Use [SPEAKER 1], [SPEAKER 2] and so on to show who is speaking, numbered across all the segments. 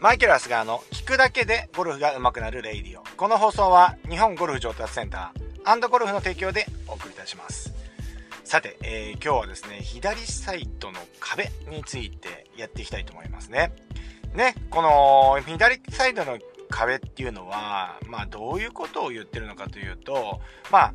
[SPEAKER 1] マイケル・アスガーの聞くだけでゴルフが上手くなるレイディオ。この放送は日本ゴルフ上達センターゴルフの提供でお送りいたします。さて、えー、今日はですね、左サイドの壁についてやっていきたいと思いますね。ね、この左サイドの壁っていうのは、まあどういうことを言ってるのかというと、まあ、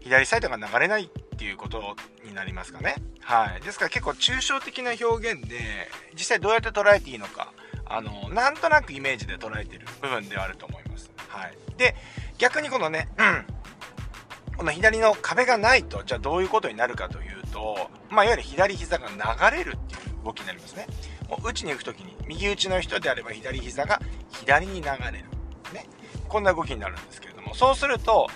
[SPEAKER 1] 左サイドが流れないっていうことになりますかね。はい。ですから結構抽象的な表現で、実際どうやって捉えていいのか、あの、なんとなくイメージで捉えてる部分ではあると思います。はい。で、逆にこのね、うん、この左の壁がないと、じゃあどういうことになるかというと、まあ、いわゆる左膝が流れるっていう動きになりますね。もう打ちに行く時に、右打ちの人であれば左膝が左に流れる。ね。こんな動きになるんですけれども、そうすると、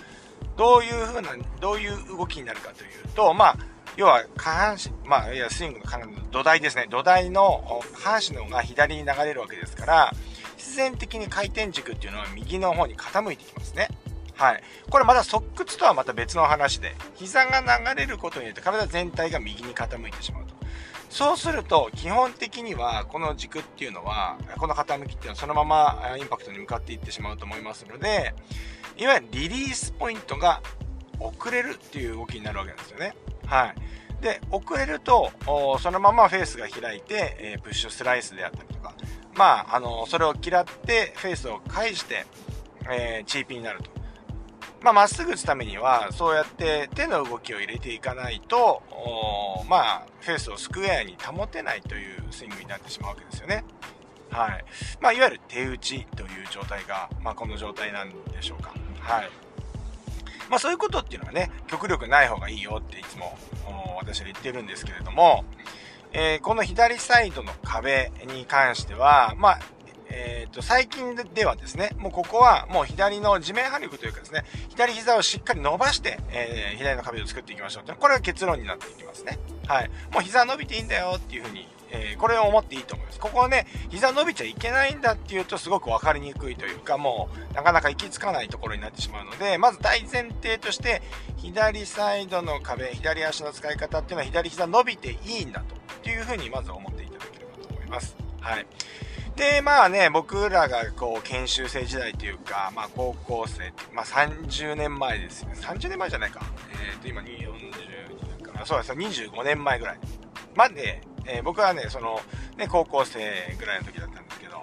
[SPEAKER 1] どういう風な、どういう動きになるかというと、まあ、要は下半身、まあ、いや、スイングの土台ですね。土台の下半身の方が左に流れるわけですから、必然的に回転軸っていうのは右の方に傾いてきますね。はい。これまだ側屈とはまた別の話で、膝が流れることによって体全体が右に傾いてしまうと。そうすると、基本的には、この軸っていうのは、この傾きっていうのはそのままインパクトに向かっていってしまうと思いますので、いわゆるリリースポイントが遅れるっていう動きになるわけなんですよね。はい。で、遅れると、そのままフェースが開いて、え、プッシュスライスであったりとか、まあ、あの、それを嫌ってフェースを返して、えー、チーピーになると。まあ、まっすぐ打つためには、そうやって手の動きを入れていかないと、まあ、フェースをスクエアに保てないというスイングになってしまうわけですよね。はい。まあ、いわゆる手打ちという状態が、まあ、この状態なんでしょうか。はい。まあそういうことっていうのはね、極力ない方がいいよっていつも私は言ってるんですけれども、えー、この左サイドの壁に関しては、まあ、えー、と最近ではですね、もうここはもう左の地面張力というかですね、左膝をしっかり伸ばして、えー、左の壁を作っていきましょうという、これが結論になっていきますね。はい。もう膝伸びていいんだよっていうふうにえー、これを思っていいと思います。ここはね、膝伸びちゃいけないんだっていうとすごく分かりにくいというか、もうなかなか行き着かないところになってしまうので、まず大前提として、左サイドの壁、左足の使い方っていうのは左膝伸びていいんだというふうにまず思っていただければと思います。はい。で、まあね、僕らがこう、研修生時代というか、まあ高校生、まあ30年前ですよね。30年前じゃないか。えっ、ー、と、今40年かな。そうです、25年前ぐらいまで、えー、僕はね、その、ね、高校生ぐらいの時だったんですけど、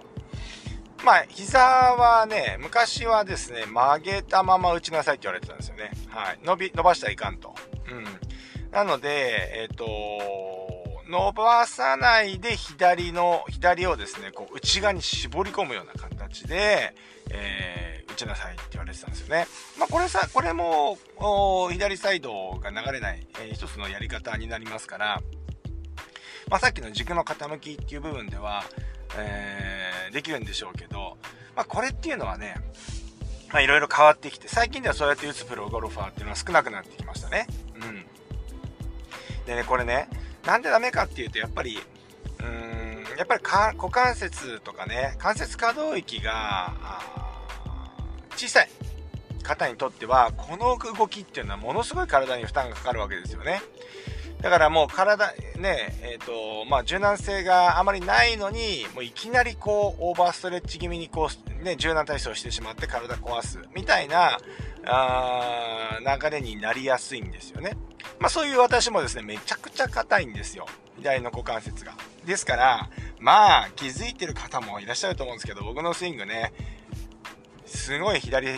[SPEAKER 1] まあ、膝はね、昔はですね、曲げたまま打ちなさいって言われてたんですよね。はい。伸び、伸ばしたらいかんと。うん。なので、えっ、ー、と、伸ばさないで左の、左をですね、こう内側に絞り込むような形で、えー、打ちなさいって言われてたんですよね。まあこれさ、これも、左サイドが流れない、えー、一つのやり方になりますから、まあ、さっきの軸の傾きっていう部分では、えー、できるんでしょうけど、まあ、これっていうのはね、まあ、いろいろ変わってきて、最近ではそうやって打つプロゴルファーっていうのは少なくなってきましたね。うん。でね、これね、なんでダメかっていうと、やっぱり、うーん、やっぱり股関節とかね、関節可動域が、小さい方にとっては、この動きっていうのはものすごい体に負担がかかるわけですよね。だからもう体、ね、えっ、ー、と、まあ、柔軟性があまりないのに、もういきなりこう、オーバーストレッチ気味にこう、ね、柔軟体操してしまって体壊す、みたいな、あ流れになりやすいんですよね。まあ、そういう私もですね、めちゃくちゃ硬いんですよ。左の股関節が。ですから、まあ、気づいてる方もいらっしゃると思うんですけど、僕のスイングね、すごい左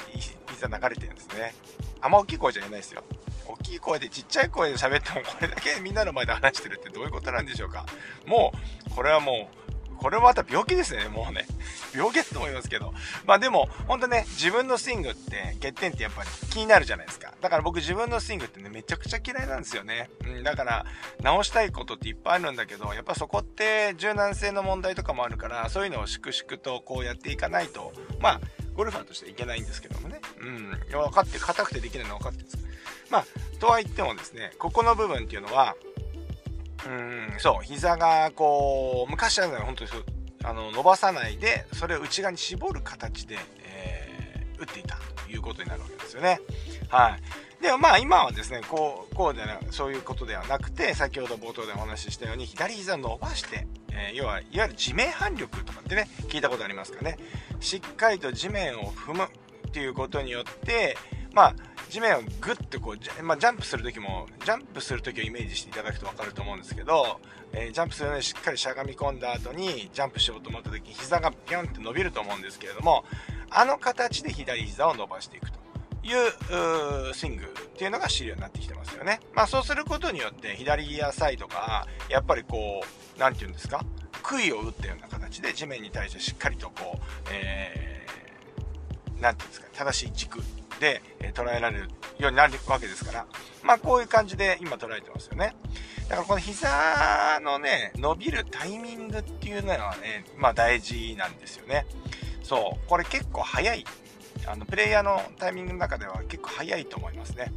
[SPEAKER 1] 膝流れてるんですね。あんま大きい声じゃ言えないですよ。大きい声でちっちゃい声で喋ってもこれだけみんなの前で話してるってどういうことなんでしょうかもうこれはもうこれはまた病気ですね、もうね。病気だと思いますけど。まあでも、ほんとね、自分のスイングって欠点ってやっぱり気になるじゃないですか。だから僕自分のスイングってね、めちゃくちゃ嫌いなんですよね。うん、だから直したいことっていっぱいあるんだけど、やっぱそこって柔軟性の問題とかもあるから、そういうのを粛々とこうやっていかないと、まあ、ゴルファーとしてはいけないんですけどもね。うん。分かって、硬くてできないのは分かってるんですまあ、とは言ってもですね、ここの部分っていうのは、うん、そう、膝がこう、昔はね、本当にそう、あの、伸ばさないで、それを内側に絞る形で、えー、打っていたということになるわけですよね。はい。でもまあ今はですね、こう、こうでな、そういうことではなくて、先ほど冒頭でお話ししたように、左膝を伸ばして、えー、要はいわゆる地面反力とかってね、聞いたことありますかね。しっかりと地面を踏むっていうことによって、まあ、地面をグッとこう、まあ、ジャンプするときも、ジャンプするときをイメージしていただくと分かると思うんですけど、えー、ジャンプするのにしっかりしゃがみ込んだ後に、ジャンプしようと思ったときに膝がピョンって伸びると思うんですけれども、あの形で左膝を伸ばしていくというスイングっていうのが主流になってきてますよね。まあそうすることによって左ギアサイドがやっぱりこう、何て言うんですか杭を打ったような形で地面に対してしっかりとこう、えー、なんていうんですか、正しい軸で捉えられるようになるわけですから、まあこういう感じで今捉えてますよね。だからこの膝のね、伸びるタイミングっていうのはね、まあ大事なんですよね。そう、これ結構早い。あの、プレイヤーのタイミングの中では結構早いと思いますね。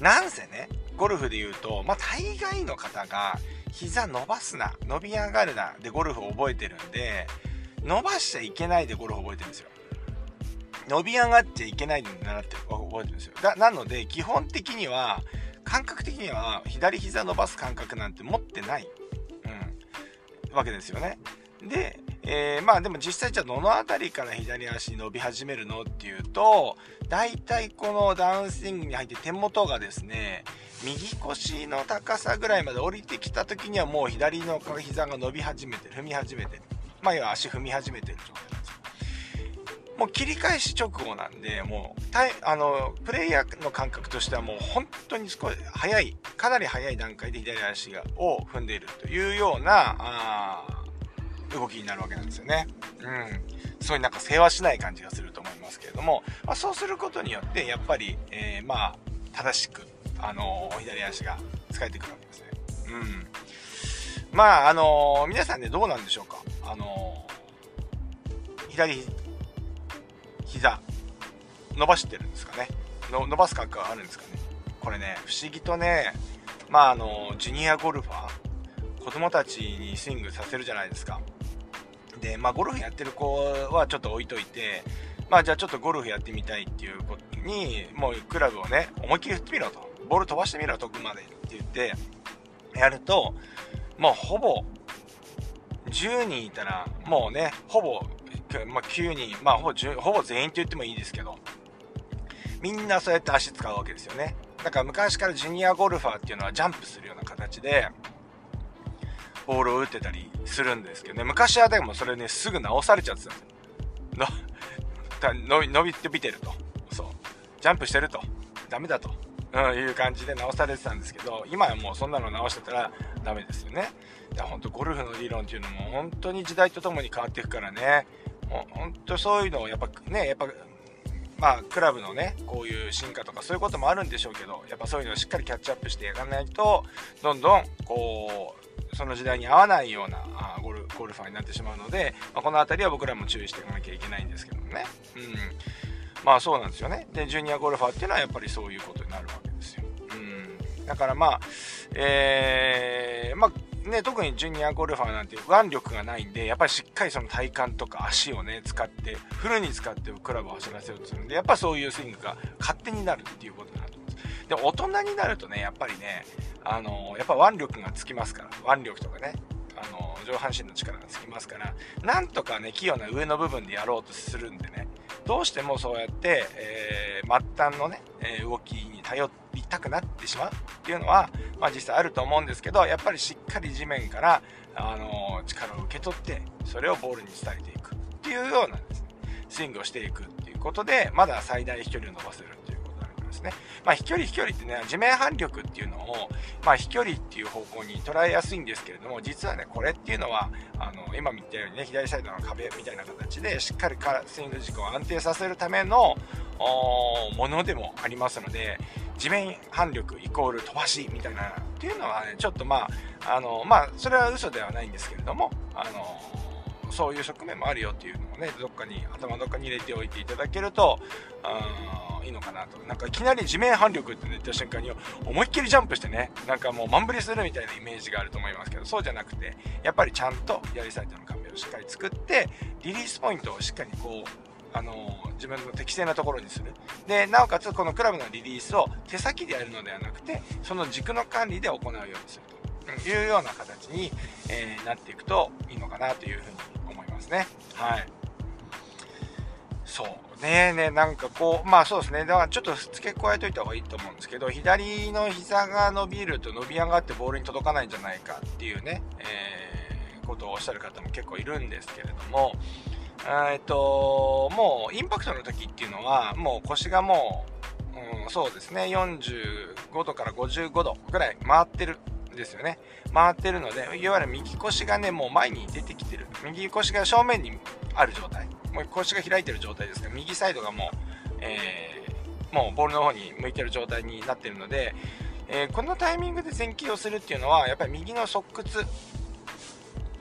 [SPEAKER 1] なんせね、ゴルフで言うと、まあ大概の方が膝伸ばすな、伸び上がるなでゴルフを覚えてるんで、伸ばしちゃいけないでゴルフを覚えてるんですよ。伸び上がっちゃいけないで習って覚えてるんですよ。だなので、基本的には、感覚的には左膝伸ばす感覚なんて持ってない、うん、わけですよね。で、えー、まあでも実際じゃあどの辺りから左足伸び始めるのっていうと、大体このダウンスイングに入って手元がですね、右腰の高さぐらいまで降りてきた時にはもう左の膝が伸び始めてる、踏み始めてる。まあ要は足踏み始めてる状態なんです。もう切り返し直後なんで、もう、あの、プレイヤーの感覚としてはもう本当に少し早い、かなり早い段階で左足がを踏んでいるというような、あ動きになるわけなんですよね。うん。そういうなんか世話しない感じがすると思いますけれども、まあ、そうすることによって、やっぱり、えー、まあ、正しくあの左足が使えてくるわけですね。うん。まあ、あの皆さんね、どうなんでしょうか？あの左膝、伸ばしてるんですかね。の伸ばす感覚があるんですかね。これね、不思議とね、まあ、あのジュニアゴルファー、子供たちにスイングさせるじゃないですか。で、まあ、ゴルフやってる子はちょっと置いといて、まあ、じゃあちょっとゴルフやってみたいっていうことに、もうクラブをね、思いっきり振ってみろと。ボール飛ばしてみろ、遠くまでって言って、やると、もうほぼ、10人いたら、もうね、ほぼ、まあ、9人、まあほぼ、ほぼ全員と言ってもいいですけど、みんなそうやって足使うわけですよね。だから昔からジュニアゴルファーっていうのはジャンプするような形で、ボールを打ってたりするんですけどね、昔はでもそれね、すぐ直されちゃってたんですよ。伸びてみてると。そう。ジャンプしてると。ダメだと。うん、いう感じで直されてたんですけど、今はもうそんなの直してたらダメですよね。いや、ほんとゴルフの理論っていうのも本当に時代とともに変わっていくからね、本当そういうのをやっぱね、やっぱ、まあ、クラブのね、こういう進化とかそういうこともあるんでしょうけど、やっぱそういうのをしっかりキャッチアップしてやらないと、どんどん、こう、その時代に合わないようなあゴルゴルファーになってしまうので、まあ、この辺りは僕らも注意していかなきゃいけないんですけどもね。うん。まあそうなんですよね。で、ジュニアゴルファーっていうのはやっぱりそういうことになるわけですよ。うん。だからまあ、えー、まあね、特にジュニアゴルファーなんて腕力がないんで、やっぱりしっかりその体幹とか足をね、使って、フルに使ってクラブを走らせようとするんで、やっぱそういうスイングが勝手になるっていうことになると思います。で、大人になるとね、やっぱりね、あのやっぱ腕力がつきますから、腕力とかね、あの上半身の力がつきますから、なんとかね、器用な上の部分でやろうとするんでね、どうしてもそうやって、えー、末端のね、え動きに頼りたくなってしまうっていうのは、まあ、実際あると思うんですけどやっぱりしっかり地面から、あの力を受け取ってそれをボールに伝えていくっていうようなです、ね、スイングをしていくっていうことでまだ最大飛距離を伸ばせるですね。まあ、飛距離飛距離ってね、地面反力っていうのを、まあ、飛距離っていう方向に捉えやすいんですけれども、実はね、これっていうのは、あの、今見たようにね、左サイドの壁みたいな形で、しっかりスイング軸を安定させるための、ものでもありますので、地面反力イコール飛ばしみたいなっていうのはね、ちょっとまあ、あの、まあ、それは嘘ではないんですけれども、あの、そういう側面もあるよっていうのをね、どっかに、頭どっかに入れておいていただけると、うんいいのかなと。なんかいきなり地面反力って言った瞬間に思いっきりジャンプしてね、なんかもう満振りするみたいなイメージがあると思いますけど、そうじゃなくて、やっぱりちゃんと左サイドの壁をしっかり作って、リリースポイントをしっかりこう、あの自分の適正なところにする。で、なおかつこのクラブのリリースを手先でやるのではなくて、その軸の管理で行うようにするというような形に、えー、なっていくといいのかなというふうに思いますね。はい。そう。ねえねなんかこう、まあそうですね。だからちょっと付け加えといた方がいいと思うんですけど、左の膝が伸びると伸び上がってボールに届かないんじゃないかっていうね、えー、ことをおっしゃる方も結構いるんですけれども、えっと、もうインパクトの時っていうのは、もう腰がもう、うん、そうですね、45度から55度ぐらい回ってるですよね。回ってるので、いわゆる右腰がね、もう前に出てきてる。右腰が正面にある状態。もう腰が開いてる状態ですから、右サイドがもう、えー、もうボールの方に向いてる状態になってるので、えー、このタイミングで前傾をするっていうのは、やっぱり右の側屈、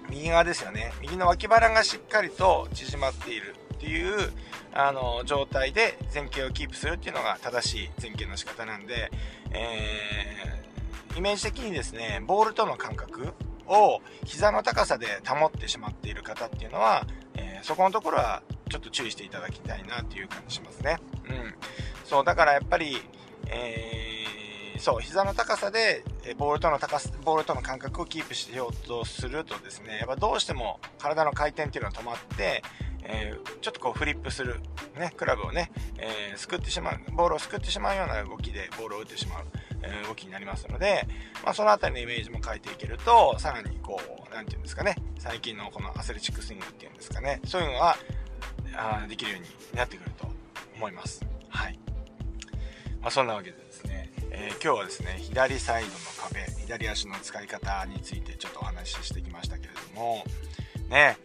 [SPEAKER 1] 右側ですよね。右の脇腹がしっかりと縮まっているっていうあの状態で前傾をキープするっていうのが正しい前傾の仕方なんで、えー、イメージ的にですね、ボールとの感覚を膝の高さで保ってしまっている方っていうのは、えー、そこのところはちょっと注意していただきたいなっていう感じしますね。うん。そう、だからやっぱり、えー、そう、膝の高さで、ボールとの高さ、ボールとの感覚をキープしようとするとですね、やっぱどうしても体の回転っていうのは止まって、えー、ちょっとこうフリップする、ね、クラブをね、えー、すくってしまう、ボールをすくってしまうような動きでボールを打ってしまう。え動きになりますので、まあ、その辺りのイメージも変えていけると、さらにこう、なんていうんですかね、最近のこのアスレチックスイングっていうんですかね、そういうのは、あできるようになってくると思います。はい。まあ、そんなわけでですね、えー、今日はですね、左サイドの壁、左足の使い方についてちょっとお話ししてきましたけれども、ね、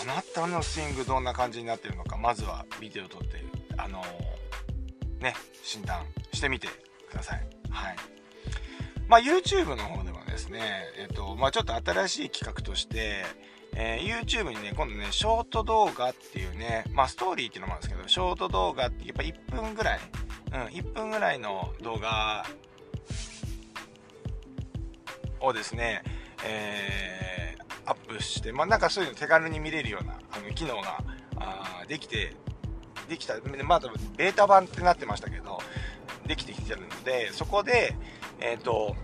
[SPEAKER 1] あなたのスイングどんな感じになってるのか、まずはビデオ撮って、あのー、ね、診断してみてください。はい。まあ、YouTube の方ではですね、えっと、まあ、ちょっと新しい企画として、えー、YouTube にね、今度ね、ショート動画っていうね、まあ、ストーリーっていうのもあるんですけど、ショート動画ってやっぱ1分ぐらい、うん、1分ぐらいの動画をですね、えー、アップして、まあ、なんかそういうの手軽に見れるようなあの機能があできて、できた、まあ、ベータ版ってなってましたけど、できてきてるので、そこで、えっ、ー、と、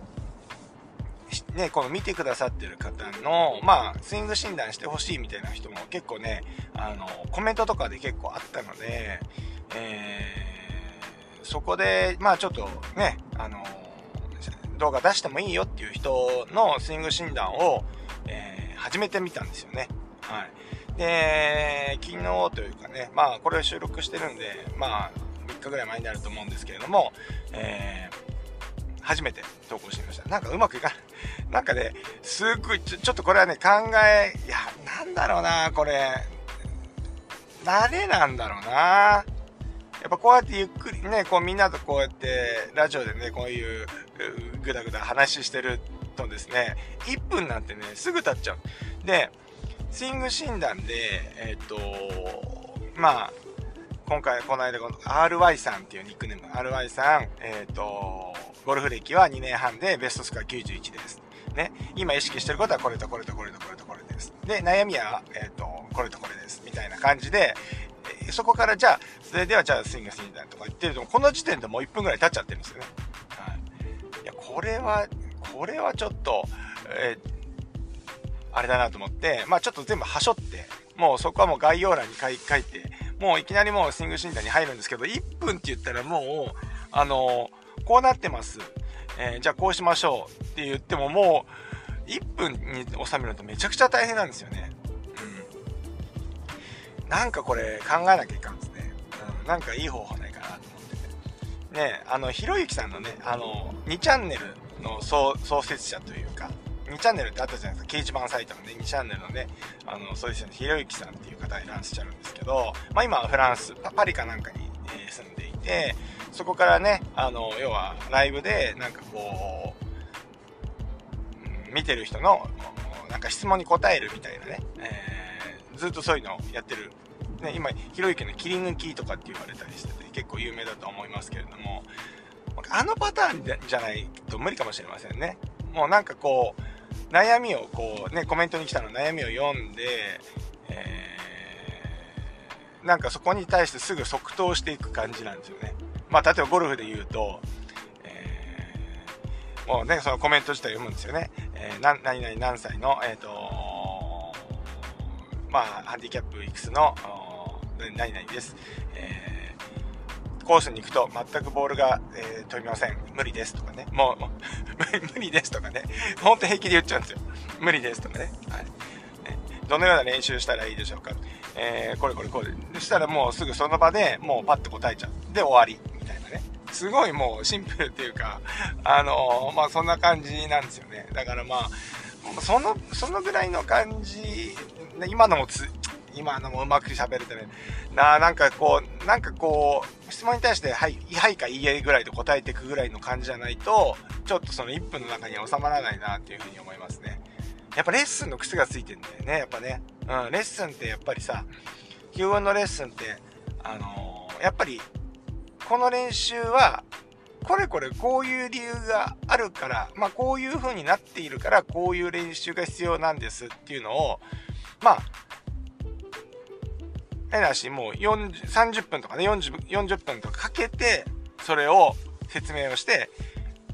[SPEAKER 1] ね、この見てくださってる方の、まあ、スイング診断してほしいみたいな人も結構ね、あの、コメントとかで結構あったので、えー、そこで、まあちょっとね、あの、動画出してもいいよっていう人のスイング診断を、始めてみたんですよね。はい。で、昨日というかね、まあこれを収録してるんで、まあ3日ぐらい前になると思うんですけれども、えー、初めて投稿してみました。なんかうまくいかない。なんかね、すっごいちょ、ちょっとこれはね、考え、いや、なんだろうな、これ。慣れなんだろうな。やっぱこうやってゆっくりね、こうみんなとこうやってラジオでね、こういうぐだぐだ話してるとですね、1分なんてね、すぐ経っちゃう。で、スイング診断で、えっ、ー、と、まあ、今回、この間、この RY さんっていうニックネーム、RY さん、えっ、ー、と、ゴルフ歴は2年半でベストスコア91です。ね、今意識してることはこれとこれとこれとこれとこれです。で、悩みは、えっ、ー、と、これとこれです。みたいな感じで、そこからじゃあ、それではじゃあスイングスイングとか言ってると、この時点でもう1分ぐらい経っちゃってるんですよね。はい。いや、これは、これはちょっと、えー、あれだなと思って、まあちょっと全部はしょって、もうそこはもう概要欄に書いて、もういきなりもうスイング診断に入るんですけど、1分って言ったらもう、あのー、こうなってます。えー、じゃあこうしましょうって言ってももう、1分に収めるとめちゃくちゃ大変なんですよね。うん。なんかこれ考えなきゃいかんですね。うん。なんかいい方法ね、あの、ひろゆきさんのね、あの、2チャンネルの創設者というか、2チャンネルってあったじゃないですか。掲示板サイトのね、2チャンネルのね、あの、そうですね、ひろゆきさんっていう方いらっしゃるんですけど、まあ今はフランス、パリかなんかに、えー、住んでいて、そこからね、あの、要はライブで、なんかこう、うん、見てる人の、なんか質問に答えるみたいなね、えー、ずっとそういうのをやってる。ね、今、ひろゆきの切り抜きとかって言われたりしてて、結構有名だと思いますけれども、あのパターンじゃないと無理かもしれませんね。もうなんかこう、悩みをこうね、コメントに来たの悩みを読んで、えー、なんかそこに対してすぐ即答していく感じなんですよね。まあ、例えばゴルフで言うと、えー、もうね、そのコメント自体読むんですよね。えー、な、何々何歳の、えっ、ー、とまあ、ハンディキャップいくつの、何々です。えー、コースに行くと全くボールが、えー、飛びません。無理ですとかね。もう、もう 無理ですとかね。ほんと平気で言っちゃうんですよ。無理ですとかね。はい。どのような練習したらいいでしょうか。えー、これこれこれ。そしたらもうすぐその場でもうパッと答えちゃう。で、終わり。みたいなね。すごいもうシンプルっていうか、あのー、まあそんな感じなんですよね。だからまあ、その、そのぐらいの感じ、今のもつ、今のもうまく喋れてね。ななんかこう、なんかこう、質問に対して、はい、はいかいいえぐらいで答えていくぐらいの感じじゃないと、ちょっとその1分の中には収まらないなっていうふうに思いますね。やっぱレッスンの癖がついてんだよね、やっぱね。うん、レッスンってやっぱりさ、基本のレッスンって、あのー、やっぱり、この練習は、これこれこういう理由があるから、まあこういう風になっているから、こういう練習が必要なんですっていうのを、まあ、変な話、もう430分とかね40、40分とかかけて、それを説明をして、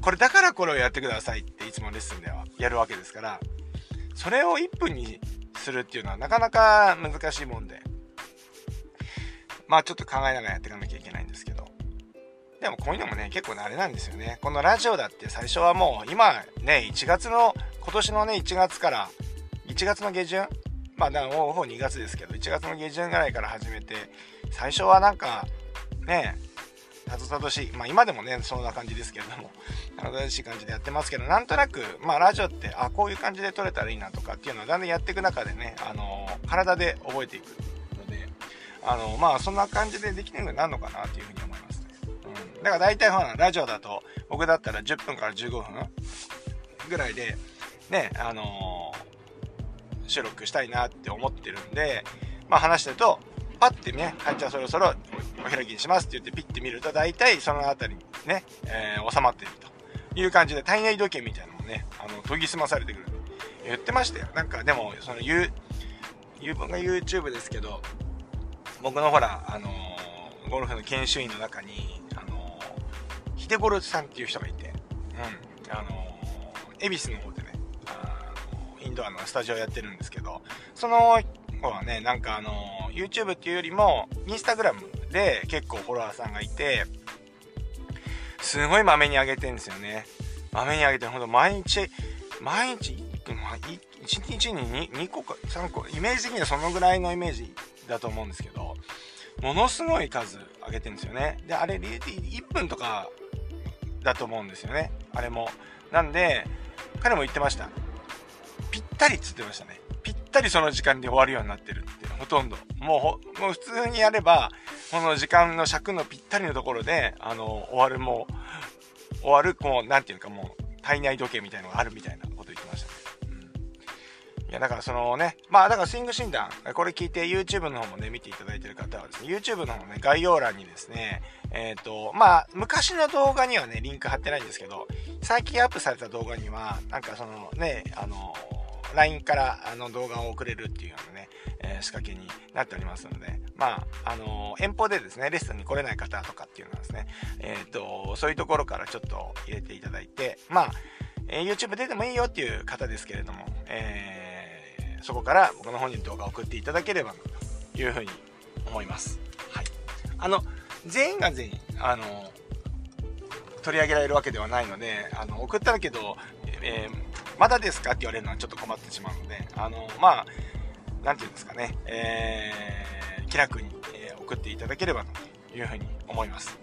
[SPEAKER 1] これだからこれをやってくださいっていつもレッスンではやるわけですから、それを1分にするっていうのはなかなか難しいもんで、まあちょっと考えながらやっていかなきゃいけないんですけど、でもこういうのもね、結構ね、あれなんですよね。このラジオだって最初はもう、今ね、1月の、今年のね、1月から、1月の下旬まあ、だからもうほぼ2月ですけど、1月の下旬ぐらいから始めて、最初はなんか、ね、たどたどしい、まあ今でもね、そんな感じですけれども、たどたどしい感じでやってますけど、なんとなく、まあラジオって、あ、こういう感じで撮れたらいいなとかっていうのをだんだんやっていく中でね、あの、体で覚えていくので、あの、まあそんな感じでできるようになるのかなっていうふうに思いますね。うん。だから大体ほら、ラジオだと、僕だったら10分から15分ぐらいで、ね、あの収録したいなって思ってるんで、まあ話してると、パッてね、はい、じゃあそろそろお開きにしますって言ってピッて見ると、大体その辺りにね、えー、収まっているという感じで、体内時計みたいなのもね、あの、研ぎ澄まされてくる。言ってましたよ。なんかでも、その、言う、言う分が YouTube ですけど、僕のほら、あのー、ゴルフの研修員の中に、あのー、ヒデゴルさんっていう人がいて、うん、あのー、恵比寿の方でインドアのスタジオやってるんですけど、その子はね、なんかあの、YouTube っていうよりも、Instagram で結構フォロワーさんがいて、すごい豆にあげてんですよね。豆にあげて、ほんと毎日、毎日、1日に 2, 2個か3個、イメージ的にはそのぐらいのイメージだと思うんですけど、ものすごい数あげてるんですよね。で、あれ、1分とかだと思うんですよね。あれも。なんで、彼も言ってました。ぴったりっつってましたね。ぴったりその時間に終わるようになってるってほとんど。もうもう普通にやれば、この時間の尺のぴったりのところで、あの、終わるもう、終わる、もう、なんていうかもう、体内時計みたいのがあるみたいなこと言ってましたね。うん。いや、だからそのね、まあだからスイング診断、これ聞いて YouTube の方もね、見ていただいてる方はですね、YouTube の方のね、概要欄にですね、えっ、ー、と、まあ、昔の動画にはね、リンク貼ってないんですけど、最近アップされた動画には、なんかそのね、あの、LINE からあの動画を送れるっていうようなね、えー、仕掛けになっておりますので、まあ、あのー、遠方でですね、レッスンに来れない方とかっていうのはですね、えっ、と、そういうところからちょっと入れていただいて、まあ、え YouTube 出てもいいよっていう方ですけれども、えそこから僕の方に動画を送っていただければなというふうに思います。はい。あの、全員が全員、あの取り上げられるわけではないので、あの、送ったけど、えーまだですか？って言われるのはちょっと困ってしまうので、あの、まあ、なんていうんですかね、えー、気楽に、えー、送っていただければというふうに思います。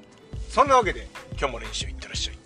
[SPEAKER 1] そんなわけで、今日も練習いってらっしゃい。